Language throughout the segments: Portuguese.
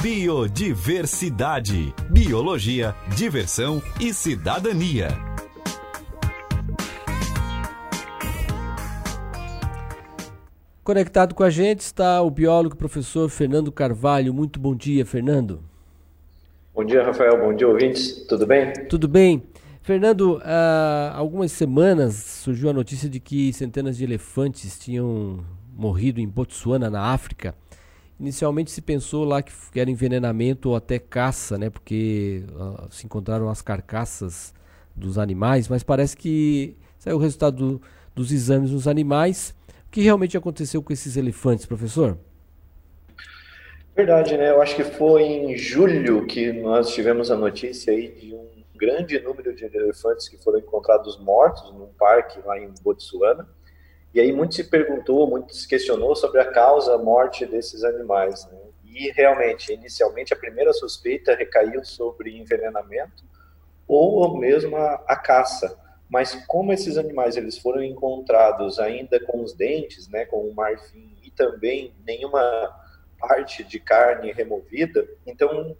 Biodiversidade, biologia, diversão e cidadania. Conectado com a gente está o biólogo professor Fernando Carvalho. Muito bom dia, Fernando. Bom dia, Rafael. Bom dia, ouvintes. Tudo bem? Tudo bem. Fernando, há algumas semanas surgiu a notícia de que centenas de elefantes tinham morrido em Botsuana, na África. Inicialmente se pensou lá que era envenenamento ou até caça, né? Porque uh, se encontraram as carcaças dos animais, mas parece que saiu o resultado do, dos exames nos animais o que realmente aconteceu com esses elefantes, professor? Verdade, né? Eu acho que foi em julho que nós tivemos a notícia aí de um grande número de elefantes que foram encontrados mortos num parque lá em Botsuana. E aí muito se perguntou, muito se questionou sobre a causa da morte desses animais. Né? E realmente, inicialmente, a primeira suspeita recaiu sobre envenenamento ou mesmo a, a caça. Mas como esses animais eles foram encontrados ainda com os dentes, né, com o marfim e também nenhuma parte de carne removida, então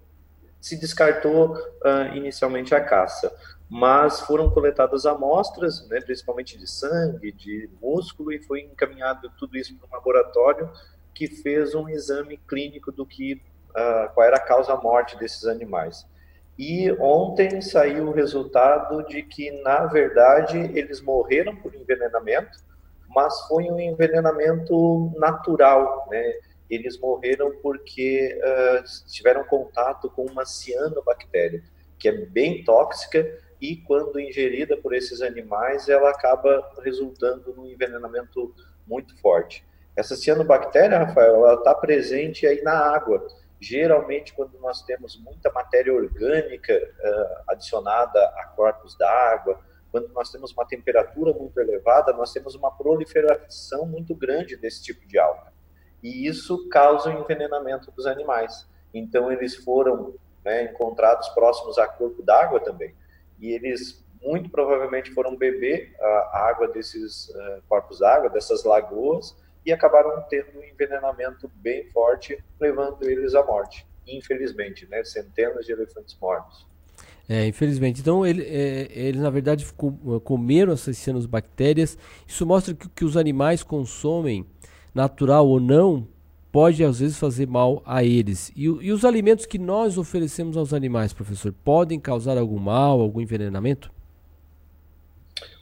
se descartou uh, inicialmente a caça. Mas foram coletadas amostras, né, principalmente de sangue, de músculo, e foi encaminhado tudo isso para um laboratório que fez um exame clínico do que uh, qual era a causa-morte desses animais. E ontem saiu o resultado de que, na verdade, eles morreram por envenenamento, mas foi um envenenamento natural, né? Eles morreram porque uh, tiveram contato com uma cianobactéria, que é bem tóxica e, quando ingerida por esses animais, ela acaba resultando num envenenamento muito forte. Essa cianobactéria, Rafael, ela está presente aí na água Geralmente, quando nós temos muita matéria orgânica uh, adicionada a corpos d'água, quando nós temos uma temperatura muito elevada, nós temos uma proliferação muito grande desse tipo de alga. E isso causa o envenenamento dos animais. Então, eles foram né, encontrados próximos a corpo d'água também. E eles muito provavelmente foram beber a água desses uh, corpos d'água, dessas lagoas, e acabaram tendo um envenenamento bem forte, levando eles à morte. Infelizmente, né? Centenas de elefantes mortos. É, infelizmente. Então, ele, é, eles, na verdade, comeram essas cianobactérias. Isso mostra que que os animais consomem, natural ou não, pode às vezes fazer mal a eles. E, e os alimentos que nós oferecemos aos animais, professor, podem causar algum mal, algum envenenamento?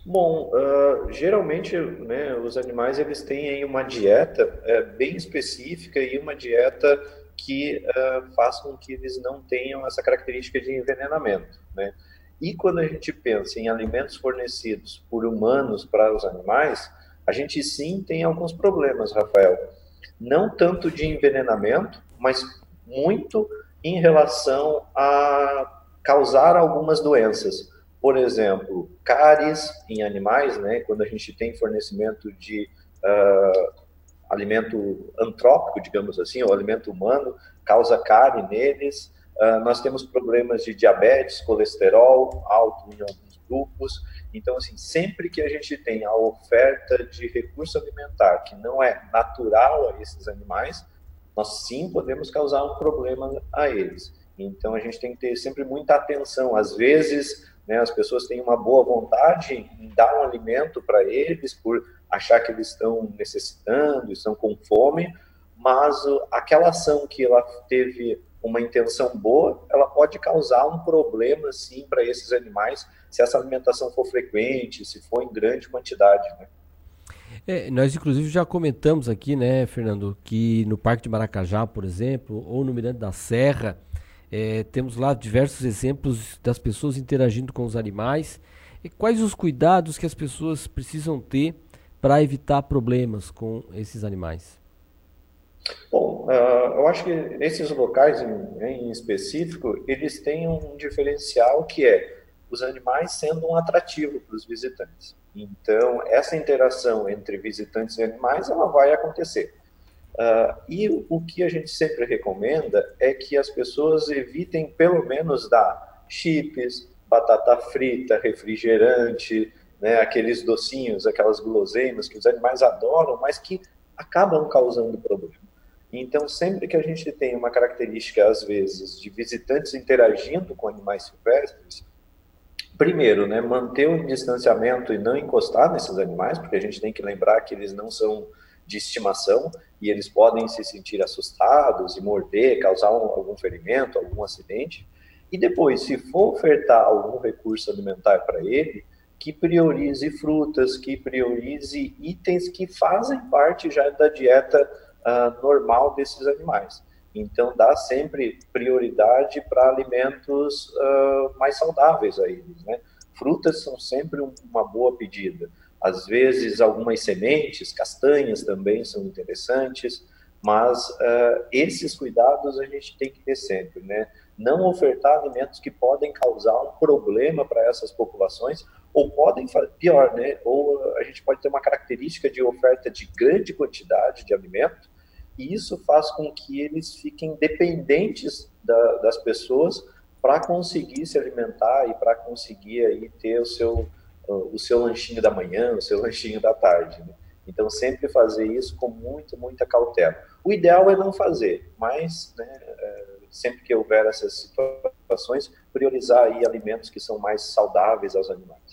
Bom, uh, geralmente né, os animais eles têm uma dieta é, bem específica e uma dieta que uh, faz com que eles não tenham essa característica de envenenamento. Né? E quando a gente pensa em alimentos fornecidos por humanos para os animais, a gente sim tem alguns problemas, Rafael. Não tanto de envenenamento, mas muito em relação a causar algumas doenças por exemplo, cáries em animais, né, quando a gente tem fornecimento de uh, alimento antrópico, digamos assim, ou alimento humano, causa cárie neles. Uh, nós temos problemas de diabetes, colesterol alto em grupos. Então, assim, sempre que a gente tem a oferta de recurso alimentar que não é natural a esses animais, nós sim podemos causar um problema a eles. Então, a gente tem que ter sempre muita atenção. Às vezes, né? As pessoas têm uma boa vontade em dar um alimento para eles por achar que eles estão necessitando, estão com fome, mas aquela ação que ela teve uma intenção boa, ela pode causar um problema, sim, para esses animais, se essa alimentação for frequente, se for em grande quantidade, né? É, nós, inclusive, já comentamos aqui, né, Fernando, que no Parque de Maracajá, por exemplo, ou no Mirante da Serra, é, temos lá diversos exemplos das pessoas interagindo com os animais. E quais os cuidados que as pessoas precisam ter para evitar problemas com esses animais? Bom, uh, eu acho que esses locais em, específico, eles têm um diferencial que é os animais sendo um atrativo para os visitantes. Então, essa interação entre visitantes e animais, ela vai acontecer. Uh, e o que a gente sempre recomenda é que as pessoas evitem pelo menos dar chips, batata frita, refrigerante, né, aqueles docinhos, aquelas guloseimas que os animais adoram, mas que acabam causando problema. Então, sempre que a gente tem uma característica, às vezes, de visitantes interagindo com animais silvestres, primeiro, né, manter o distanciamento e não encostar nesses animais, porque a gente tem que lembrar que eles não são de estimação e eles podem se sentir assustados e morder, causar um, algum ferimento, algum acidente. E depois, se for ofertar algum recurso alimentar para ele, que priorize frutas, que priorize itens que fazem parte já da dieta uh, normal desses animais. Então, dá sempre prioridade para alimentos uh, mais saudáveis a eles. Né? Frutas são sempre uma boa pedida. Às vezes, algumas sementes, castanhas também são interessantes, mas uh, esses cuidados a gente tem que ter sempre, né? Não ofertar alimentos que podem causar um problema para essas populações, ou podem, pior, né? Ou a gente pode ter uma característica de oferta de grande quantidade de alimento, e isso faz com que eles fiquem dependentes da, das pessoas para conseguir se alimentar e para conseguir aí ter o seu, o seu lanchinho da manhã, o seu lanchinho da tarde. Né? Então, sempre fazer isso com muito, muita cautela. O ideal é não fazer, mas né, é, sempre que houver essas situações, priorizar aí alimentos que são mais saudáveis aos animais.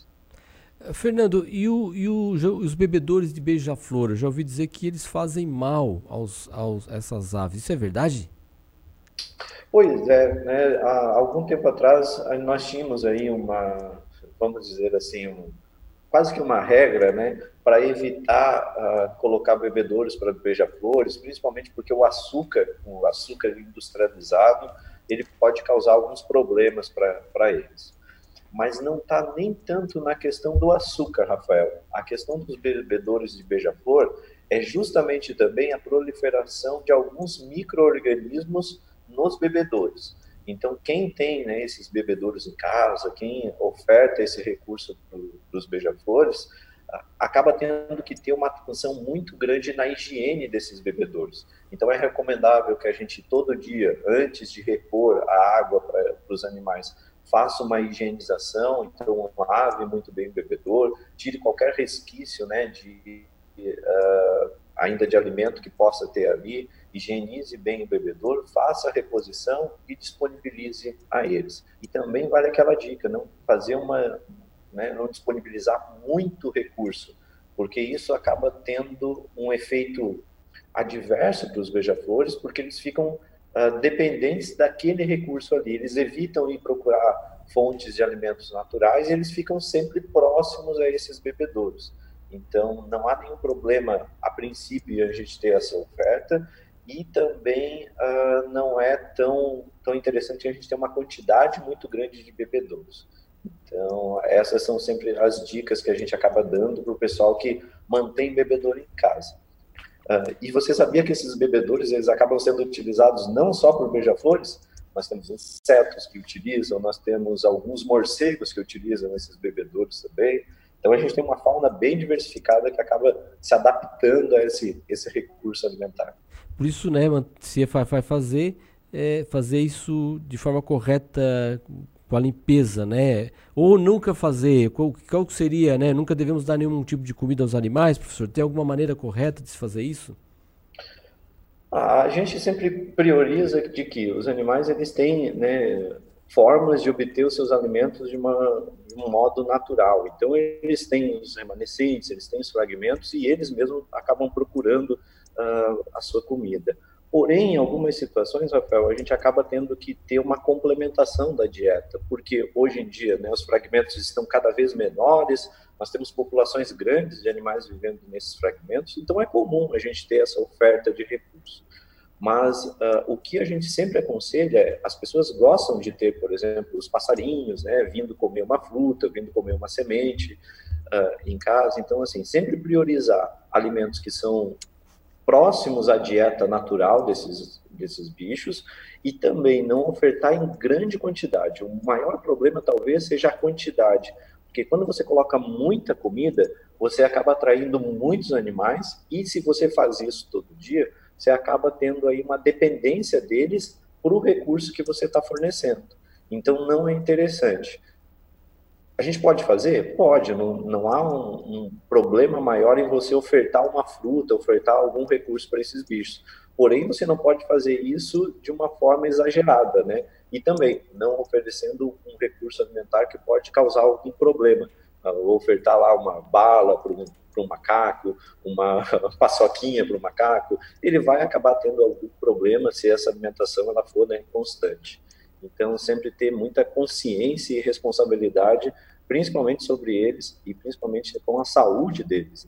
Fernando, e, o, e o, os bebedores de beija-flor? Eu já ouvi dizer que eles fazem mal aos, aos essas aves. Isso é verdade? Pois é, né? há algum tempo atrás nós tínhamos aí uma, vamos dizer assim, um, quase que uma regra, né, para evitar uh, colocar bebedouros para beija-flores, principalmente porque o açúcar, o açúcar industrializado, ele pode causar alguns problemas para eles mas não está nem tanto na questão do açúcar, Rafael. A questão dos bebedouros de beija-flor é justamente também a proliferação de alguns micro-organismos nos bebedouros. Então, quem tem né, esses bebedouros em casa, quem oferta esse recurso para os beija-flores, acaba tendo que ter uma atenção muito grande na higiene desses bebedouros. Então, é recomendável que a gente, todo dia, antes de repor a água para os animais, faça uma higienização, então lave muito bem o bebedor, tire qualquer resquício né, de, uh, ainda de alimento que possa ter ali, higienize bem o bebedor, faça a reposição e disponibilize a eles. E também vale aquela dica, não fazer uma, né, não disponibilizar muito recurso, porque isso acaba tendo um efeito adverso para os beija-flores, porque eles ficam uh, dependentes daquele recurso ali. Eles evitam ir procurar fontes de alimentos naturais e eles ficam sempre próximos a esses bebedouros. Então, não há nenhum problema, a princípio, a gente ter essa oferta e também uh, não é tão, tão interessante a gente ter uma quantidade muito grande de bebedouros. Então, essas são sempre as dicas que a gente acaba dando para o pessoal que mantém bebedouro em casa. Uh, e você sabia que esses bebedouros eles acabam sendo utilizados não só por beija-flores, nós temos insetos que utilizam, nós temos alguns morcegos que utilizam esses bebedouros também. Então a gente tem uma fauna bem diversificada que acaba se adaptando a esse, esse recurso alimentar. Por isso, né, se vai fazer, é fazer isso de forma correta, com a limpeza, né? Ou nunca fazer, qual, qual seria, né? Nunca devemos dar nenhum tipo de comida aos animais, professor? Tem alguma maneira correta de se fazer isso? A gente sempre prioriza de que os animais eles têm né, formas de obter os seus alimentos de, uma, de um modo natural. Então eles têm os remanescentes, eles têm os fragmentos e eles mesmos acabam procurando uh, a sua comida. Porém, em algumas situações, Rafael, a gente acaba tendo que ter uma complementação da dieta, porque hoje em dia né, os fragmentos estão cada vez menores, nós temos populações grandes de animais vivendo nesses fragmentos, então é comum a gente ter essa oferta de recursos. Mas uh, o que a gente sempre aconselha é, as pessoas gostam de ter, por exemplo, os passarinhos, né, vindo comer uma fruta, vindo comer uma semente uh, em casa. Então, assim, sempre priorizar alimentos que são próximos à dieta natural desses, desses bichos e também não ofertar em grande quantidade. O maior problema talvez seja a quantidade, porque quando você coloca muita comida, você acaba atraindo muitos animais e se você faz isso todo dia, você acaba tendo aí uma dependência deles para o recurso que você está fornecendo. Então não é interessante. A gente pode fazer? Pode, não, não há um, um, problema maior em você ofertar uma fruta, ofertar algum recurso para esses bichos. Porém, você não pode fazer isso de uma forma exagerada, né? E também não oferecendo um recurso alimentar que pode causar algum problema. Ah, ofertar lá uma bala para um, um macaco, uma paçoquinha para o macaco, ele vai acabar tendo algum problema se essa alimentação ela for né, constante. Então, sempre ter muita consciência e responsabilidade, principalmente sobre eles e principalmente com a saúde deles.